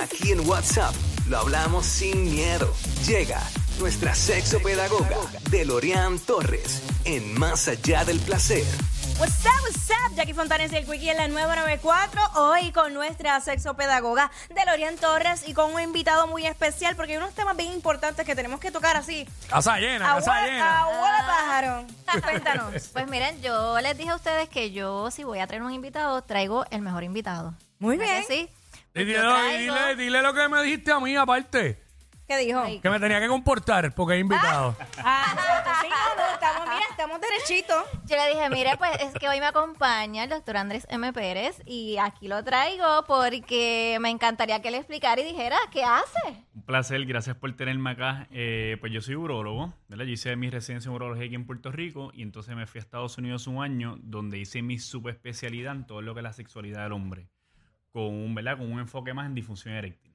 Aquí en WhatsApp lo hablamos sin miedo. Llega nuestra sexopedagoga Delorian Torres en Más Allá del Placer. What's up, what's up? Jackie Fontanes y el Quickie en la 994. Hoy con nuestra sexopedagoga Delorian Torres y con un invitado muy especial porque hay unos temas bien importantes que tenemos que tocar así. Casa llena, casa Abuela, llena. abuela pájaro. Cuéntanos. Pues miren, yo les dije a ustedes que yo, si voy a traer un invitado, traigo el mejor invitado. Muy ¿Verdad bien. que sí? Y dile, traigo- dile, dile lo que me dijiste a mí aparte. ¿Qué dijo? Ay. Que me tenía que comportar porque he invitado. Ah, exacto. Sí, no, no, estamos, mira, estamos derechitos. Yo le dije, mire, pues es que hoy me acompaña el doctor Andrés M. Pérez y aquí lo traigo porque me encantaría que le explicara y dijera qué hace. Un placer, gracias por tenerme acá. Eh, pues yo soy urólogo, ¿verdad? Yo hice mi residencia en urología aquí en Puerto Rico y entonces me fui a Estados Unidos un año donde hice mi subespecialidad en todo lo que es la sexualidad del hombre, con un, ¿verdad? Con un enfoque más en disfunción eréctil.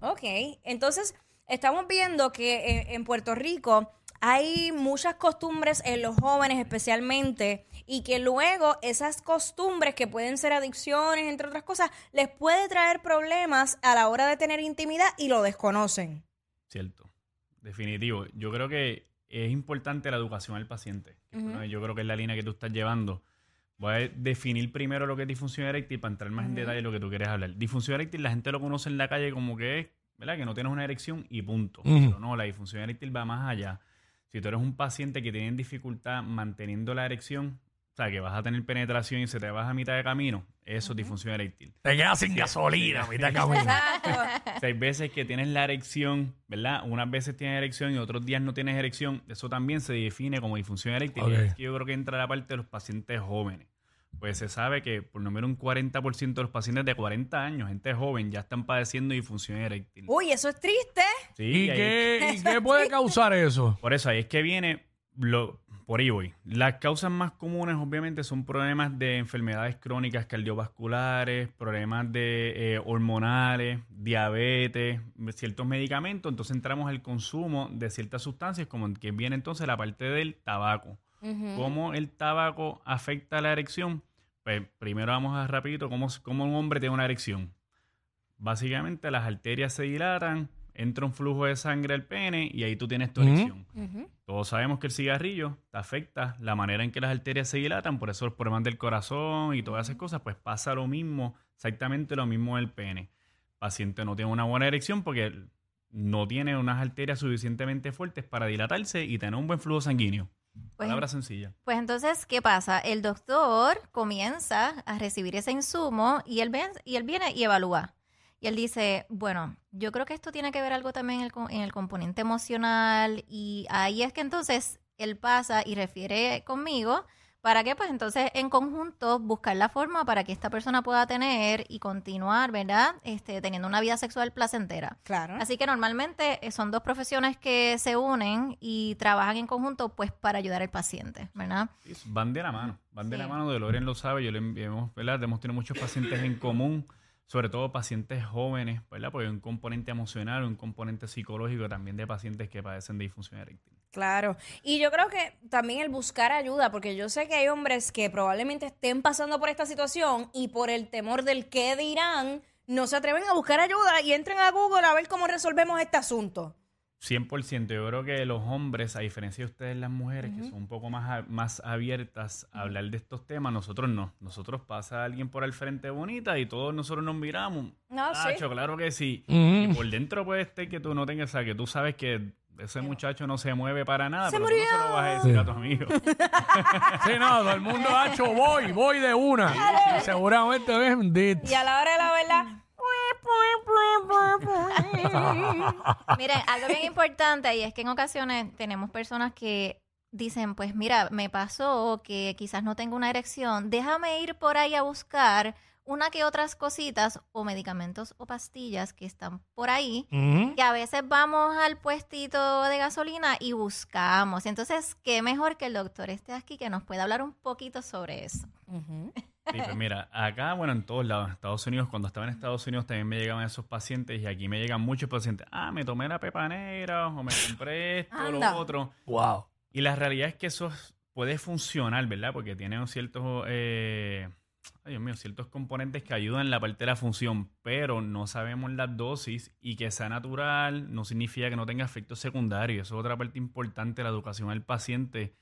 Ok, entonces estamos viendo que en, en Puerto Rico hay muchas costumbres en los jóvenes especialmente y que luego esas costumbres que pueden ser adicciones, entre otras cosas, les puede traer problemas a la hora de tener intimidad y lo desconocen. Cierto, definitivo. Yo creo que es importante la educación al paciente. yo creo que es la línea que tú estás llevando. Voy a definir primero lo que es disfunción eréctil para entrar más en detalle en lo que tú quieres hablar. Disfunción eréctil la gente lo conoce en la calle como que es, ¿verdad? Que no tienes una erección y punto. Pero no, la disfunción eréctil va más allá. Si tú eres un paciente que tiene dificultad manteniendo la erección, o sea, que vas a tener penetración y se te vas a mitad de camino, eso es disfunción eréctil. Te quedas sin gasolina, mitad de camino. Exacto. Hay veces que tienes la erección, ¿verdad? Unas veces tienes erección y otros días no tienes erección. Eso también se define como disfunción eréctil. Y es que yo creo que entra la parte de los pacientes jóvenes. Pues se sabe que por lo menos un 40% de los pacientes de 40 años, gente joven, ya están padeciendo disfunción eréctil. Uy, eso es triste. Sí, ¿Y ahí- qué, ¿Y qué puede causar eso? Por eso ahí es que viene, lo, por ahí voy. Las causas más comunes obviamente son problemas de enfermedades crónicas cardiovasculares, problemas de eh, hormonales, diabetes, ciertos medicamentos. Entonces entramos al consumo de ciertas sustancias, como que viene entonces la parte del tabaco. ¿Cómo el tabaco afecta la erección? Pues primero vamos a rapidito, ¿cómo, cómo un hombre tiene una erección? Básicamente las arterias se dilatan, entra un flujo de sangre al pene y ahí tú tienes tu erección. Todos sabemos que el cigarrillo te afecta la manera en que las arterias se dilatan, por eso los problemas del corazón y todas esas cosas, pues pasa lo mismo, exactamente lo mismo en el pene. El paciente no tiene una buena erección porque no tiene unas arterias suficientemente fuertes para dilatarse y tener un buen flujo sanguíneo. Pues, Palabra sencilla. pues entonces, ¿qué pasa? El doctor comienza a recibir ese insumo y él, ven- y él viene y evalúa. Y él dice, bueno, yo creo que esto tiene que ver algo también en el, en el componente emocional y ahí es que entonces él pasa y refiere conmigo para que pues entonces en conjunto buscar la forma para que esta persona pueda tener y continuar, ¿verdad? Este, teniendo una vida sexual placentera. Claro. Así que normalmente eh, son dos profesiones que se unen y trabajan en conjunto pues para ayudar al paciente, ¿verdad? Van de la mano, van de Sí. la mano, de lo sabe, yo le hemos, ¿verdad? hemos tenido muchos pacientes en común, sobre todo pacientes jóvenes, ¿verdad? Porque hay un componente emocional, un componente psicológico también de pacientes que padecen de disfunción eréctil. Claro. Y yo creo que también el buscar ayuda, porque yo sé que hay hombres que probablemente estén pasando por esta situación y por el temor del qué dirán, no se atreven a buscar ayuda y entren a Google a ver cómo resolvemos este asunto. 100%, yo creo que los hombres, a diferencia de ustedes las mujeres, que son un poco más, a- más abiertas a hablar de estos temas, nosotros no. Nosotros pasa alguien por el frente bonita y todos nosotros nos miramos. No, sí. Tacho, claro que sí. Y por dentro puede ser que tú no tengas, o sea, que tú sabes que ese muchacho no se mueve para nada, ¡Se pero tú no se lo vas a decir a tu amigo. Sí, no, todo el mundo ha hecho voy, voy de una. Y seguramente ves bendito. Y a la hora de la verdad... Miren, algo bien importante y es que en ocasiones tenemos personas que dicen, pues mira, me pasó que quizás no tengo una erección, déjame ir por ahí a buscar una que otras cositas o medicamentos o pastillas que están por ahí Ujú. que a veces vamos al puestito de gasolina y buscamos. Entonces, qué mejor que el doctor esté aquí que nos pueda hablar un poquito sobre eso. Sí, pues mira, acá, bueno, en todos lados, en Estados Unidos, cuando estaba en Estados Unidos también me llegaban esos pacientes y aquí me llegan muchos pacientes. Ah, me tomé la pepa negra o me compré esto, Anda. lo otro. Wow. Y la realidad es que eso es- puede funcionar, ¿verdad? Porque tiene ciertos, eh, ay Dios mío, ciertos componentes que ayudan en la parte de la función, pero no sabemos las dosis y que sea natural no significa que no tenga efectos secundarios. Eso es otra parte importante de la educación al paciente,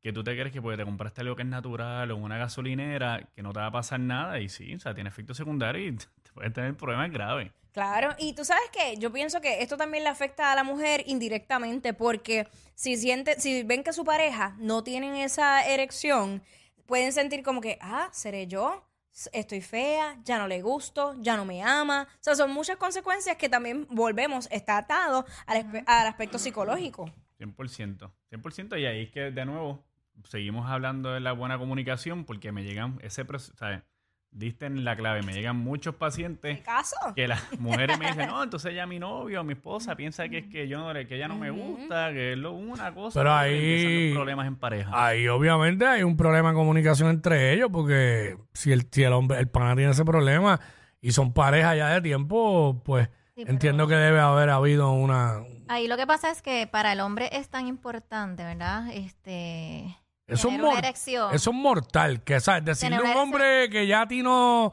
que tú te crees que porque te compraste algo que es natural o una gasolinera, que no te va a pasar nada y sí, o sea, tiene efectos secundarios y te puedes tener problemas graves. Claro, y tú sabes que yo pienso que esto también le afecta a la mujer indirectamente porque si siente, si ven que su pareja no tienen esa erección, pueden sentir como que, ah, seré yo, estoy fea, ya no le gusto, ya no me ama. O sea, son muchas consecuencias que también volvemos, está atado al, al aspecto psicológico. 100%, 100% y ahí es que de nuevo seguimos hablando de la buena comunicación porque me llegan ese proceso, ¿sabes? Diste en la clave, me llegan muchos ¿Qué pacientes caso? que las mujeres me dicen, no, entonces ya mi novio o mi esposa piensa que es que yo no que ella no me gusta, que es lo, una cosa. Pero empiezan ahí- los problemas en pareja. Ahí obviamente hay un problema de comunicación entre ellos porque si el, si el hombre, el pana tiene ese problema y son pareja ya de tiempo, pues Sí, pero- entiendo que debe haber habido una... Ahí lo que pasa es que para el hombre es tan importante, ¿verdad? Este Eso es, tener una mor- erección. eso es mortal, que sabes, decirle a un una hombre que ya a ti no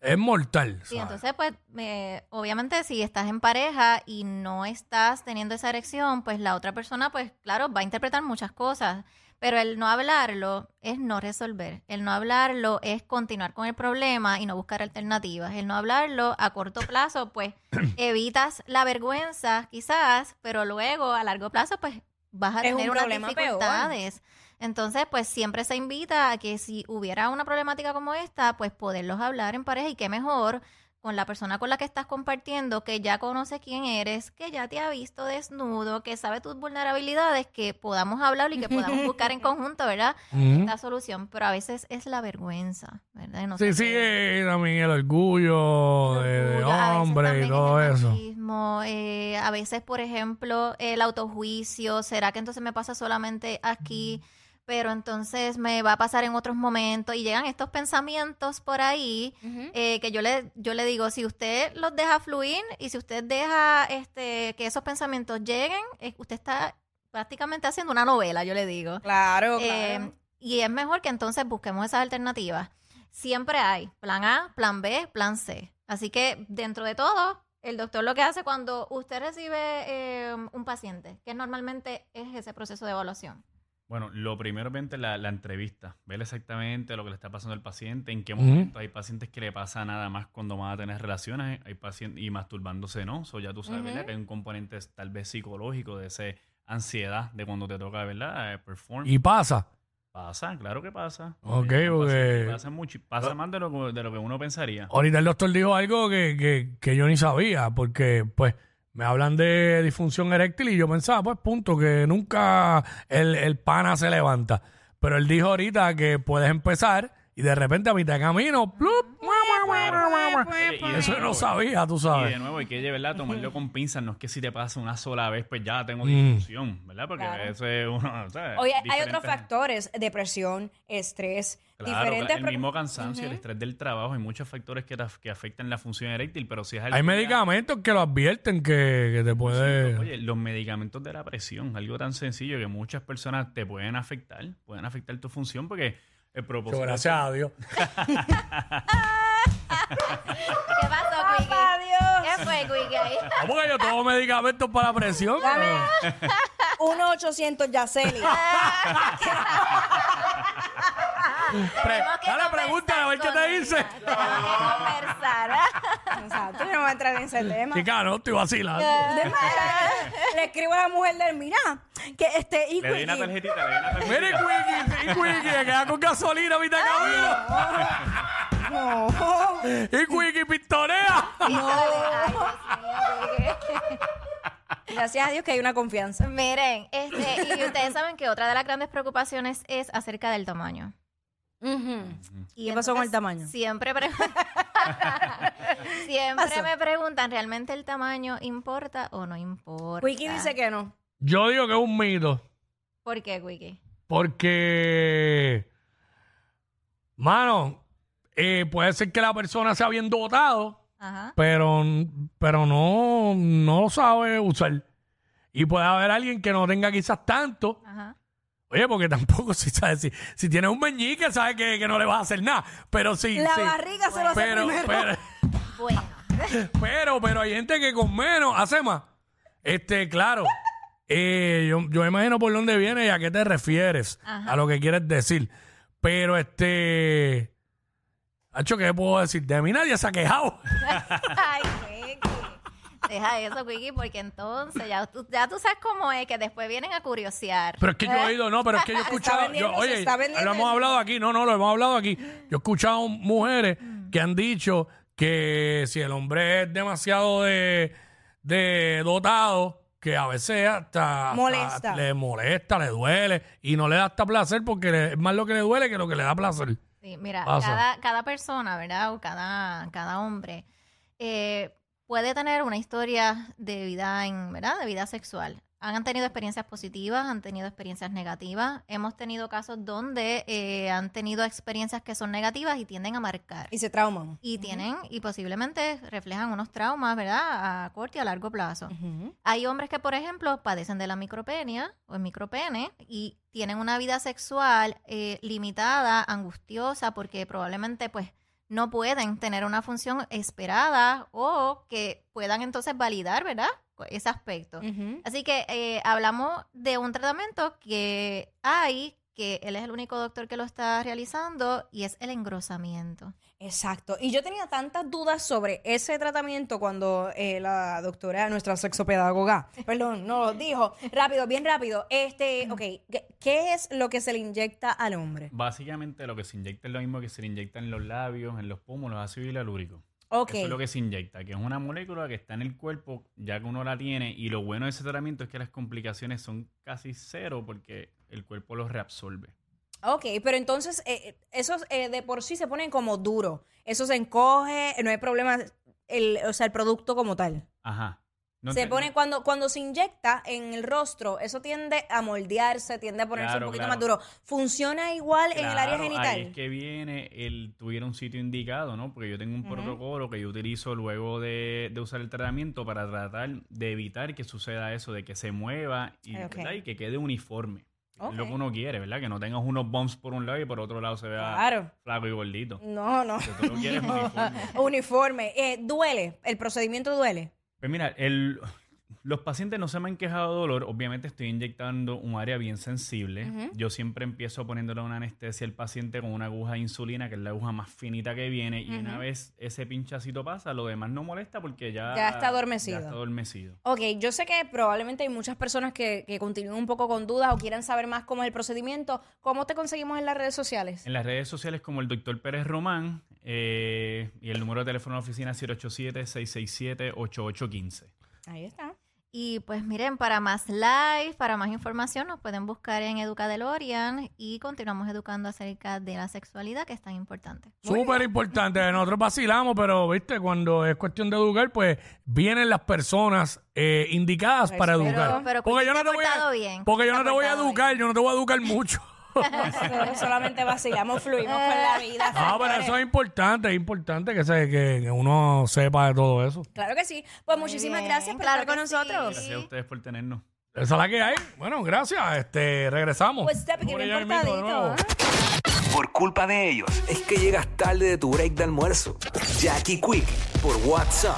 es mortal. Sí, ¿sabes? entonces, pues, eh, obviamente, si estás en pareja y no estás teniendo esa erección, pues la otra persona, pues, claro, va a interpretar muchas cosas. Pero el no hablarlo es no resolver. El no hablarlo es continuar con el problema y no buscar alternativas. El no hablarlo a corto plazo, pues, evitas la vergüenza, quizás, pero luego a largo plazo, pues, vas a Es un tener unas problema peor. dificultades. Entonces, pues siempre se invita a que si hubiera una problemática como esta, pues poderlos hablar en pareja y qué mejor con la persona con la que estás compartiendo, que ya conoce quién eres, que ya te ha visto desnudo, que sabe tus vulnerabilidades, que podamos hablar y que podamos buscar en conjunto, ¿verdad? Esta solución, pero a veces es la vergüenza, ¿verdad? Sí, sí, eh, también el orgullo, de, orgullo, hombre y todo es el eso. machismo, eh, a veces, por ejemplo, el autojuicio, ¿será que entonces me pasa solamente aquí? Pero entonces me va a pasar en otros momentos y llegan estos pensamientos por ahí eh, que yo le, yo le digo, si usted los deja fluir y si usted deja este que esos pensamientos lleguen, eh, usted está prácticamente haciendo una novela, yo le digo. Claro, Eh, claro. y es mejor que entonces busquemos esas alternativas. Siempre hay plan A, plan B, plan C. Así que dentro de todo, el doctor lo que hace cuando usted recibe eh, un paciente, que normalmente es ese proceso de evaluación. Bueno, lo primero obviamente la, la entrevista, ver exactamente lo que le está pasando al paciente, en qué momento hay pacientes que le pasa nada más cuando van a tener relaciones, hay pacientes y masturbándose, ¿no? Eso ya tú sabes, ¿verdad? Que hay un componente tal vez psicológico de ese ansiedad de cuando te toca, ¿verdad? Eh, perform. Y pasa. Pasa, claro que pasa. Ok, Eh, porque- Pasa, pasa mucho, pasa más de lo, que- de lo que uno pensaría. Ahorita el doctor dijo algo que, que, que yo ni sabía, porque pues me hablan de disfunción eréctil y yo pensaba, pues punto, que nunca el, el pana se levanta. Pero él dijo ahorita que puedes empezar y de repente a mitad de camino, ¡plup! ¡mua, y de Eso yo no nuevo, sabía, tú Y sabes. de nuevo hay que ¿verdad? tomarlo con pinzas. No es que si te pasa una sola vez, pues ya tengo Mm. disfunción, ¿verdad? Porque Claro. eso es uno. ¿sabes? Oye, hay Diferentes- otros factores, depresión, estrés, Claro, diferentes... claro, el mismo cansancio, el estrés del trabajo, hay muchos factores que, que afectan la función eréctil, pero si es algo Hay que- medicamentos que lo advierten que, que te puede... Oye, los medicamentos de la presión, algo tan sencillo que muchas personas te pueden afectar, pueden afectar tu función porque el propósito... Gracias a Dios. ¿Qué pasó, Quickie? ¡Papá Dios! ¿Qué fue, Quickie? ¿Cómo que yo tomo medicamentos para la presión? 1-800 Yaceli. Pre- Tenemos que dale, conversar pregúntale a ver qué con te ella. dice. Tenemos que conversar. Exacto, yo no voy a entrar en ese tema. Chica, no, estoy vacilando. Le escribo a la mujer del mira, que este y Le di una tarjetita, le di una tarjetita. Mire, Quickie, Quickie, que queda con gasolina a mitad de camino. No. Y Quickie pistorea. Ay, Dios mío, Quickie. Gracias a Dios que hay una confianza. Miren, este, y ustedes saben que otra de las grandes preocupaciones es acerca del tamaño. Ujú. Y ¿Qué pasó con el entonces tamaño? Siempre, pre- Siempre me preguntan, ¿realmente el tamaño importa o no importa? Wiki dice que no. Yo digo que es un mito. ¿Por qué, Wiki? Porque, mano, eh, puede ser que la persona sea bien dotado, Ajá. pero, pero no, no lo sabe usar. Y puede haber alguien que no tenga quizás tanto. Ajá. Oye, porque tampoco si sabes, si, si tienes un meñique, sabes que, que no le vas a hacer nada. Pero sí. La sí. barriga se lo hace pero, primero. pero, Bueno. pero, pero hay gente que con menos hace más. Este, claro. eh, yo, yo imagino por dónde viene y a qué te refieres, Ajá. a lo que quieres decir. Pero este. Hacho, ¿qué puedo decir? De mí nadie se ha quejado. Ay, Wiki. Deja eso, Wiki, porque entonces ya tú, ya tú sabes cómo es, que después vienen a curiosear. Pero es que yo he oído, no, pero es que yo he escuchado, yo- oye, lo hemos hablado aquí, no, no, lo hemos hablado aquí. Yo he escuchado mujeres que han dicho que si el hombre es demasiado de, de dotado, que a veces hasta, hasta Molesta. le molesta, le duele y no le da hasta placer porque le- es más lo que le duele que lo que le da placer. Sí, mira, Pasa. cada, cada persona, ¿verdad? O cada, cada hombre eh, puede tener una historia de vida en, ¿verdad? De vida sexual. Han tenido experiencias positivas, han tenido experiencias negativas. Hemos tenido casos donde eh, han tenido experiencias que son negativas y tienden a marcar. Y se trauman. Y tienen, y posiblemente reflejan unos traumas, ¿verdad? A corto y a largo plazo. Ujú. Hay hombres que, por ejemplo, padecen de la micropenia o el micropene y tienen una vida sexual eh, limitada, angustiosa, porque probablemente pues no pueden tener una función esperada o que puedan entonces validar, ¿verdad? Ese aspecto. Así que eh, hablamos de un tratamiento que hay, que él es el único doctor que lo está realizando y es el engrosamiento. Exacto. Y yo tenía tantas dudas sobre ese tratamiento cuando eh, la doctora, nuestra sexopedagoga, perdón, nos dijo, rápido, bien rápido, este, ok, ¿qué- ¿qué es lo que se le inyecta al hombre? Básicamente lo que se inyecta es lo mismo que se le inyecta en los labios, en los pómulos, ácido hialúrico. Ok. Eso es lo que se inyecta, que es una molécula que está en el cuerpo ya que uno la tiene y lo bueno de ese tratamiento es que las complicaciones son casi cero porque el cuerpo los reabsorbe. Ok, pero entonces eh, esos eh, de por sí se ponen como duro. Eso se encoge, no hay problema, el, o sea, el producto como tal. Ajá. No se te- pone cuando cuando se inyecta en el rostro, eso tiende a moldearse, tiende a ponerse Claro, un poquito claro. más duro. ¿Funciona igual en el área genital? Ahí es que viene el tuviera un sitio indicado, ¿no? Porque yo tengo un protocolo que yo utilizo luego de, de usar el tratamiento para tratar de evitar que suceda eso, de que se mueva y que quede uniforme. Es lo que uno quiere, ¿verdad? Que no tengas unos bumps por un lado y por otro lado se vea Claro. flaco y gordito. No, no. Que tú lo quieres uniforme. Uniforme. Eh, duele. El procedimiento duele. Pues mira, el, los pacientes no se me han quejado de dolor. Obviamente estoy inyectando un área bien sensible. Yo siempre empiezo poniéndole una anestesia al paciente con una aguja de insulina, que es la aguja más finita que viene. Y una vez ese pinchacito pasa, lo demás no molesta porque ya, Ya está adormecido. Ya está adormecido. Ok, yo sé que probablemente hay muchas personas que, que continúen un poco con dudas o quieran saber más cómo es el procedimiento. ¿Cómo te conseguimos en las redes sociales? En las redes sociales como el doctor Pérez Román eh, y el número de teléfono de oficina 087-667-8815. Ahí está. Y pues miren, para más live, para más información, nos pueden buscar en Educa DeLorean y continuamos educando acerca de la sexualidad, que es tan importante. Súper importante. Nosotros vacilamos, pero viste, cuando es cuestión de educar, pues vienen las personas eh, indicadas para Pero- educar. pero porque yo no te voy a, portado bien, porque yo te no has te voy a portado educar, yo no te voy a educar mucho. Nosotros solamente vacilamos, fluimos con la vida. No, pero señores. eso es importante, es importante que, se, que, que uno sepa de todo eso. Claro que sí. Pues muchísimas bien, gracias por claro estar con sí. nosotros. Gracias a ustedes por tenernos. Esa es la que hay. Bueno, gracias. Este, regresamos. Pues está pequeño importadito. ¿eh? Por culpa de ellos es que llegas tarde de tu break de almuerzo. Jackie Quick por WhatsApp